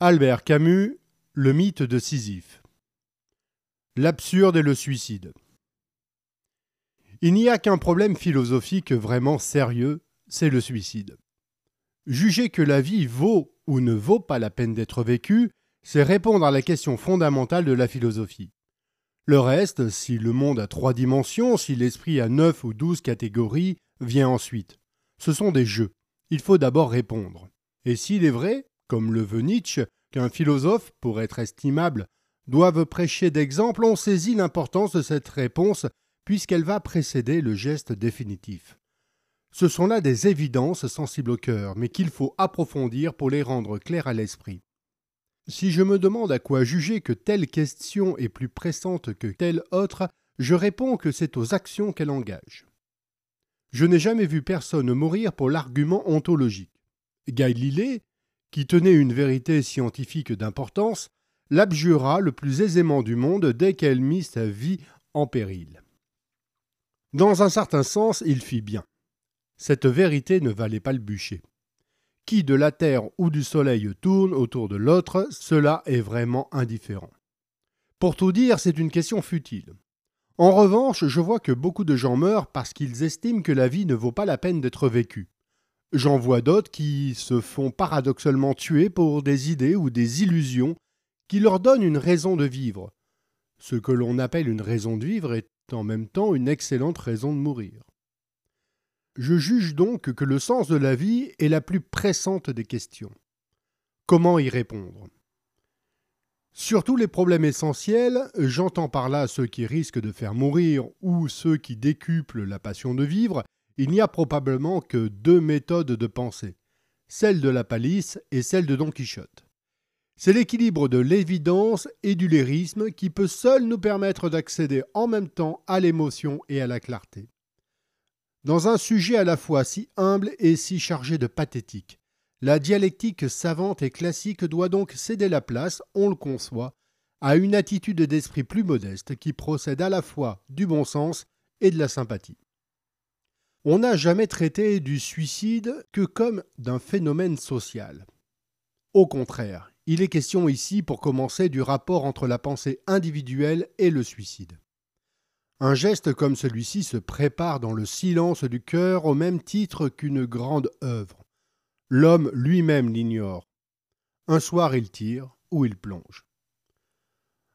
Albert Camus, Le mythe de Sisyphe. L'absurde et le suicide. Il n'y a qu'un problème philosophique vraiment sérieux, c'est le suicide. Juger que la vie vaut ou ne vaut pas la peine d'être vécue, c'est répondre à la question fondamentale de la philosophie. Le reste, si le monde a trois dimensions, si l'esprit a neuf ou douze catégories, vient ensuite. Ce sont des jeux. Il faut d'abord répondre. Et s'il est vrai, comme le veut Nietzsche, qu'un philosophe, pour être estimable, doive prêcher d'exemple, on saisit l'importance de cette réponse puisqu'elle va précéder le geste définitif. Ce sont là des évidences sensibles au cœur, mais qu'il faut approfondir pour les rendre claires à l'esprit. Si je me demande à quoi juger que telle question est plus pressante que telle autre, je réponds que c'est aux actions qu'elle engage. Je n'ai jamais vu personne mourir pour l'argument ontologique. Galilée, qui tenait une vérité scientifique d'importance, l'abjura le plus aisément du monde dès qu'elle mit sa vie en péril. Dans un certain sens, il fit bien. Cette vérité ne valait pas le bûcher. Qui de la Terre ou du Soleil tourne autour de l'autre, cela est vraiment indifférent. Pour tout dire, c'est une question futile. En revanche, je vois que beaucoup de gens meurent parce qu'ils estiment que la vie ne vaut pas la peine d'être vécue. J'en vois d'autres qui se font paradoxalement tuer pour des idées ou des illusions qui leur donnent une raison de vivre. Ce que l'on appelle une raison de vivre est en même temps une excellente raison de mourir. Je juge donc que le sens de la vie est la plus pressante des questions. Comment y répondre? Sur tous les problèmes essentiels, j'entends par là ceux qui risquent de faire mourir ou ceux qui décuplent la passion de vivre, il n'y a probablement que deux méthodes de pensée, celle de la palisse et celle de Don Quichotte. C'est l'équilibre de l'évidence et du lyrisme qui peut seul nous permettre d'accéder en même temps à l'émotion et à la clarté. Dans un sujet à la fois si humble et si chargé de pathétique, la dialectique savante et classique doit donc céder la place, on le conçoit, à une attitude d'esprit plus modeste qui procède à la fois du bon sens et de la sympathie. On n'a jamais traité du suicide que comme d'un phénomène social. Au contraire, il est question ici, pour commencer, du rapport entre la pensée individuelle et le suicide. Un geste comme celui-ci se prépare dans le silence du cœur au même titre qu'une grande œuvre. L'homme lui-même l'ignore. Un soir il tire ou il plonge.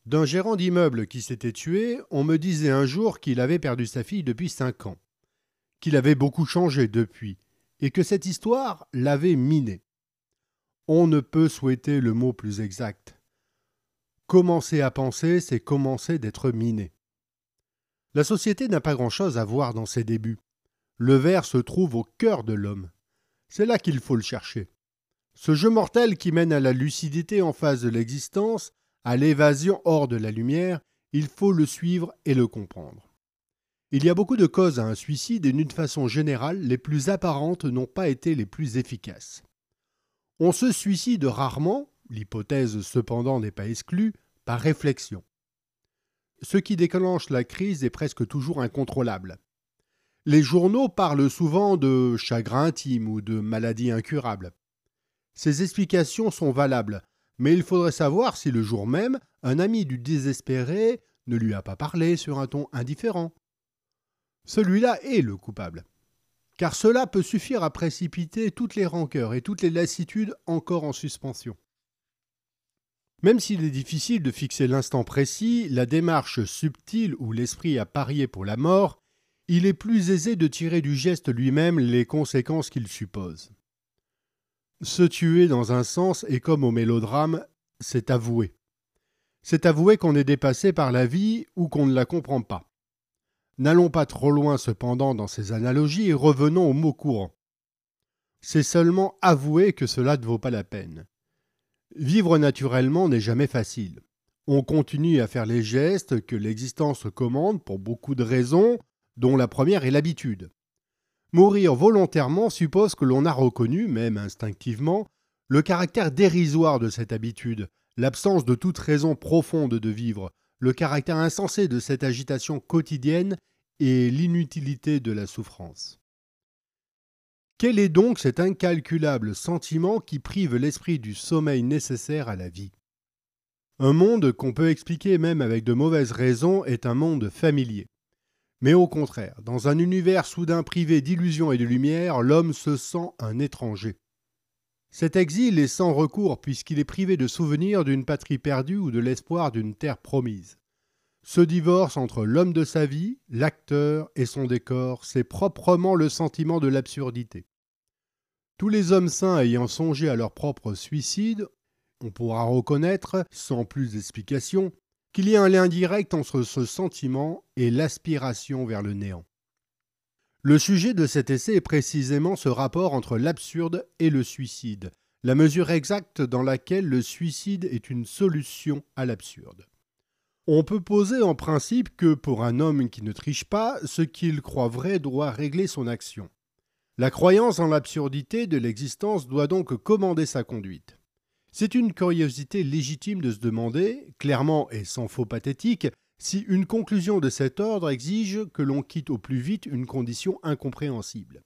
D'un gérant d'immeuble qui s'était tué, on me disait un jour qu'il avait perdu sa fille depuis cinq ans qu'il avait beaucoup changé depuis, et que cette histoire l'avait miné. On ne peut souhaiter le mot plus exact. Commencer à penser, c'est commencer d'être miné. La société n'a pas grand-chose à voir dans ses débuts. Le ver se trouve au cœur de l'homme. C'est là qu'il faut le chercher. Ce jeu mortel qui mène à la lucidité en face de l'existence, à l'évasion hors de la lumière, il faut le suivre et le comprendre. Il y a beaucoup de causes à un suicide et d'une façon générale, les plus apparentes n'ont pas été les plus efficaces. On se suicide rarement, l'hypothèse cependant n'est pas exclue, par réflexion. Ce qui déclenche la crise est presque toujours incontrôlable. Les journaux parlent souvent de chagrin intime ou de maladie incurable. Ces explications sont valables, mais il faudrait savoir si le jour même, un ami du désespéré ne lui a pas parlé sur un ton indifférent, celui-là est le coupable. Car cela peut suffire à précipiter toutes les rancœurs et toutes les lassitudes encore en suspension. Même s'il est difficile de fixer l'instant précis, la démarche subtile où l'esprit a parié pour la mort, il est plus aisé de tirer du geste lui-même les conséquences qu'il suppose. Se tuer dans un sens est comme au mélodrame, c'est avouer. C'est avouer qu'on est dépassé par la vie ou qu'on ne la comprend pas. N'allons pas trop loin cependant dans ces analogies et revenons au mot courant. C'est seulement avouer que cela ne vaut pas la peine. Vivre naturellement n'est jamais facile. On continue à faire les gestes que l'existence commande pour beaucoup de raisons, dont la première est l'habitude. Mourir volontairement suppose que l'on a reconnu, même instinctivement, le caractère dérisoire de cette habitude, l'absence de toute raison profonde de vivre, le caractère insensé de cette agitation quotidienne et l'inutilité de la souffrance. Quel est donc cet incalculable sentiment qui prive l'esprit du sommeil nécessaire à la vie? Un monde qu'on peut expliquer même avec de mauvaises raisons est un monde familier. Mais au contraire, dans un univers soudain privé d'illusions et de lumière, l'homme se sent un étranger. Cet exil est sans recours puisqu'il est privé de souvenirs d'une patrie perdue ou de l'espoir d'une terre promise. Ce divorce entre l'homme de sa vie, l'acteur et son décor, c'est proprement le sentiment de l'absurdité. Tous les hommes sains ayant songé à leur propre suicide, on pourra reconnaître, sans plus d'explication, qu'il y a un lien direct entre ce sentiment et l'aspiration vers le néant. Le sujet de cet essai est précisément ce rapport entre l'absurde et le suicide, la mesure exacte dans laquelle le suicide est une solution à l'absurde. On peut poser en principe que pour un homme qui ne triche pas, ce qu'il croit vrai doit régler son action. La croyance en l'absurdité de l'existence doit donc commander sa conduite. C'est une curiosité légitime de se demander, clairement et sans faux pathétique, si une conclusion de cet ordre exige que l'on quitte au plus vite une condition incompréhensible.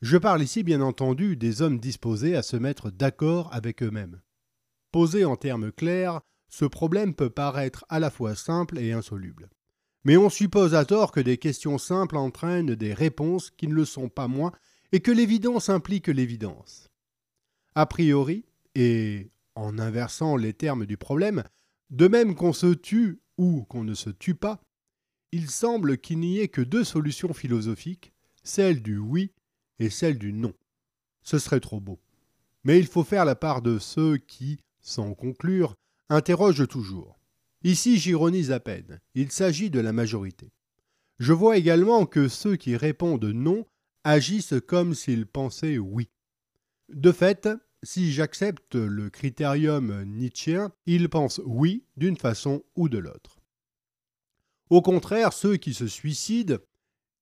Je parle ici bien entendu des hommes disposés à se mettre d'accord avec eux-mêmes. Posé en termes clairs, ce problème peut paraître à la fois simple et insoluble. Mais on suppose à tort que des questions simples entraînent des réponses qui ne le sont pas moins et que l'évidence implique l'évidence. A priori, et en inversant les termes du problème, de même qu'on se tue ou qu'on ne se tue pas, il semble qu'il n'y ait que deux solutions philosophiques, celle du oui et celle du non. Ce serait trop beau. Mais il faut faire la part de ceux qui, sans conclure, interroge toujours. Ici, j'ironise à peine. Il s'agit de la majorité. Je vois également que ceux qui répondent non agissent comme s'ils pensaient oui. De fait, si j'accepte le critérium nietzschéen, ils pensent oui d'une façon ou de l'autre. Au contraire, ceux qui se suicident,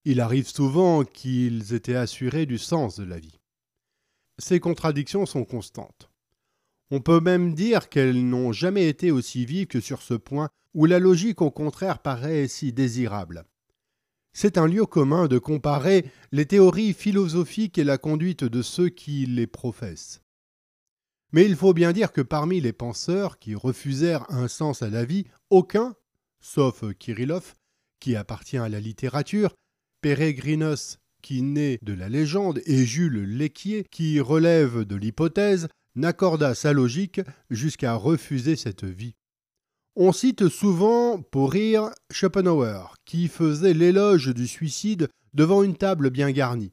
il arrive souvent qu'ils étaient assurés du sens de la vie. Ces contradictions sont constantes. On peut même dire qu'elles n'ont jamais été aussi vives que sur ce point, où la logique au contraire paraît si désirable. C'est un lieu commun de comparer les théories philosophiques et la conduite de ceux qui les professent. Mais il faut bien dire que parmi les penseurs qui refusèrent un sens à la vie, aucun, sauf Kirillov, qui appartient à la littérature, Péregrinos, qui naît de la légende, et Jules Léquier, qui relève de l'hypothèse, n'accorda sa logique jusqu'à refuser cette vie. On cite souvent, pour rire, Schopenhauer, qui faisait l'éloge du suicide devant une table bien garnie.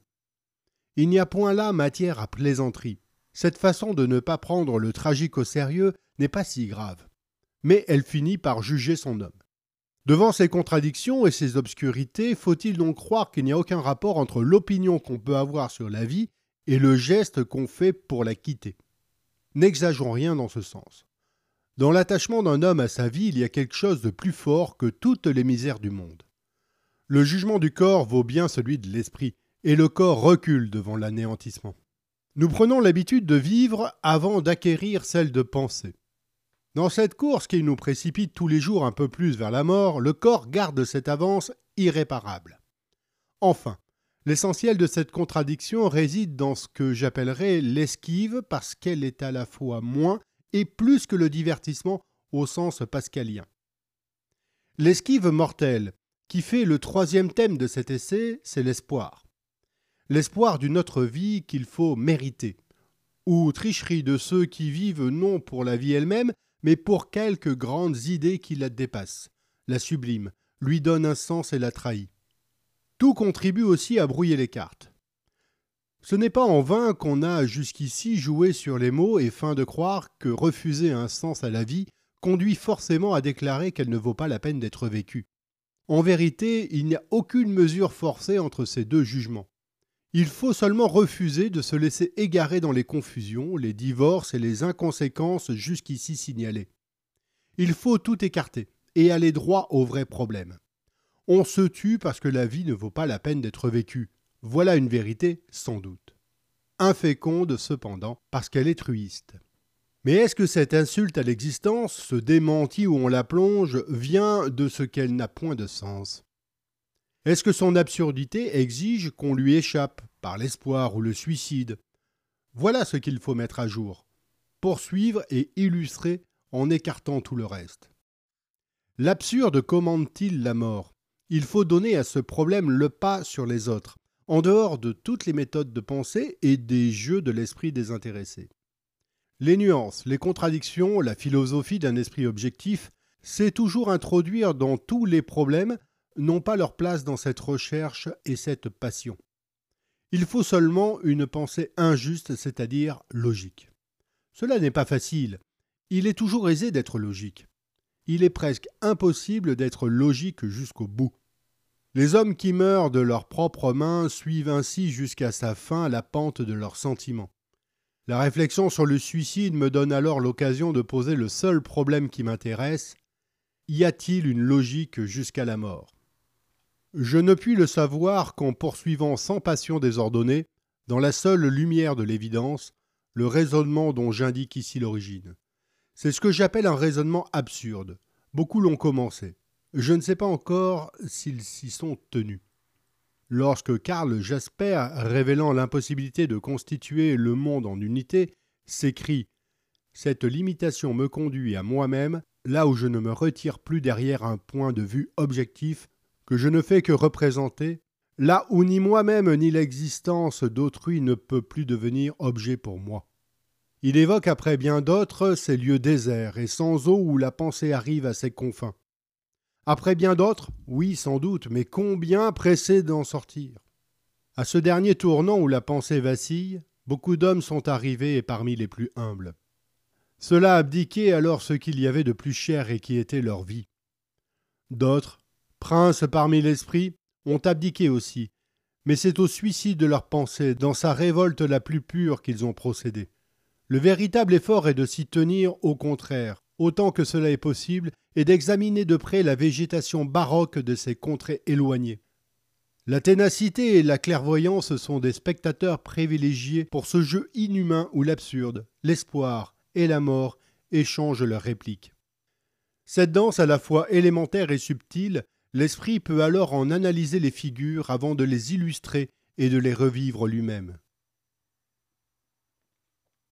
Il n'y a point là matière à plaisanterie. Cette façon de ne pas prendre le tragique au sérieux n'est pas si grave. Mais elle finit par juger son homme. Devant ces contradictions et ces obscurités, faut-il donc croire qu'il n'y a aucun rapport entre l'opinion qu'on peut avoir sur la vie et le geste qu'on fait pour la quitter? N'exagérons rien dans ce sens. Dans l'attachement d'un homme à sa vie, il y a quelque chose de plus fort que toutes les misères du monde. Le jugement du corps vaut bien celui de l'esprit, et le corps recule devant l'anéantissement. Nous prenons l'habitude de vivre avant d'acquérir celle de penser. Dans cette course qui nous précipite tous les jours un peu plus vers la mort, le corps garde cette avance irréparable. Enfin, L'essentiel de cette contradiction réside dans ce que j'appellerais l'esquive parce qu'elle est à la fois moins et plus que le divertissement au sens pascalien. L'esquive mortelle, qui fait le troisième thème de cet essai, c'est l'espoir. L'espoir d'une autre vie qu'il faut mériter, ou tricherie de ceux qui vivent non pour la vie elle-même, mais pour quelques grandes idées qui la dépassent, la sublime, lui donne un sens et la trahit. Tout contribue aussi à brouiller les cartes. Ce n'est pas en vain qu'on a jusqu'ici joué sur les mots et feint de croire que refuser un sens à la vie conduit forcément à déclarer qu'elle ne vaut pas la peine d'être vécue. En vérité, il n'y a aucune mesure forcée entre ces deux jugements. Il faut seulement refuser de se laisser égarer dans les confusions, les divorces et les inconséquences jusqu'ici signalées. Il faut tout écarter et aller droit au vrai problème. On se tue parce que la vie ne vaut pas la peine d'être vécue. Voilà une vérité, sans doute. Inféconde, cependant, parce qu'elle est truiste. Mais est-ce que cette insulte à l'existence, ce démenti où on la plonge, vient de ce qu'elle n'a point de sens? Est-ce que son absurdité exige qu'on lui échappe, par l'espoir ou le suicide? Voilà ce qu'il faut mettre à jour, poursuivre et illustrer en écartant tout le reste. L'absurde commande-t-il la mort? Il faut donner à ce problème le pas sur les autres, en dehors de toutes les méthodes de pensée et des jeux de l'esprit désintéressé. Les nuances, les contradictions, la philosophie d'un esprit objectif, c'est toujours introduire dans tous les problèmes n'ont pas leur place dans cette recherche et cette passion. Il faut seulement une pensée injuste, c'est-à-dire logique. Cela n'est pas facile. Il est toujours aisé d'être logique. Il est presque impossible d'être logique jusqu'au bout. Les hommes qui meurent de leurs propres mains suivent ainsi jusqu'à sa fin la pente de leurs sentiments. La réflexion sur le suicide me donne alors l'occasion de poser le seul problème qui m'intéresse. Y a-t-il une logique jusqu'à la mort? Je ne puis le savoir qu'en poursuivant sans passion désordonnée, dans la seule lumière de l'évidence, le raisonnement dont j'indique ici l'origine. C'est ce que j'appelle un raisonnement absurde. Beaucoup l'ont commencé. Je ne sais pas encore s'ils s'y sont tenus. Lorsque Karl Jasper, révélant l'impossibilité de constituer le monde en unité, s'écrie Cette limitation me conduit à moi-même, là où je ne me retire plus derrière un point de vue objectif que je ne fais que représenter, là où ni moi-même ni l'existence d'autrui ne peut plus devenir objet pour moi. Il évoque après bien d'autres ces lieux déserts et sans eau où la pensée arrive à ses confins. Après bien d'autres, oui, sans doute, mais combien pressés d'en sortir À ce dernier tournant où la pensée vacille, beaucoup d'hommes sont arrivés et parmi les plus humbles. Cela abdiquait alors ce qu'il y avait de plus cher et qui était leur vie. D'autres, princes parmi l'esprit, ont abdiqué aussi, mais c'est au suicide de leur pensée, dans sa révolte la plus pure, qu'ils ont procédé. Le véritable effort est de s'y tenir au contraire, autant que cela est possible, et d'examiner de près la végétation baroque de ces contrées éloignées. La ténacité et la clairvoyance sont des spectateurs privilégiés pour ce jeu inhumain où l'absurde, l'espoir et la mort échangent leurs répliques. Cette danse à la fois élémentaire et subtile, l'esprit peut alors en analyser les figures avant de les illustrer et de les revivre lui-même.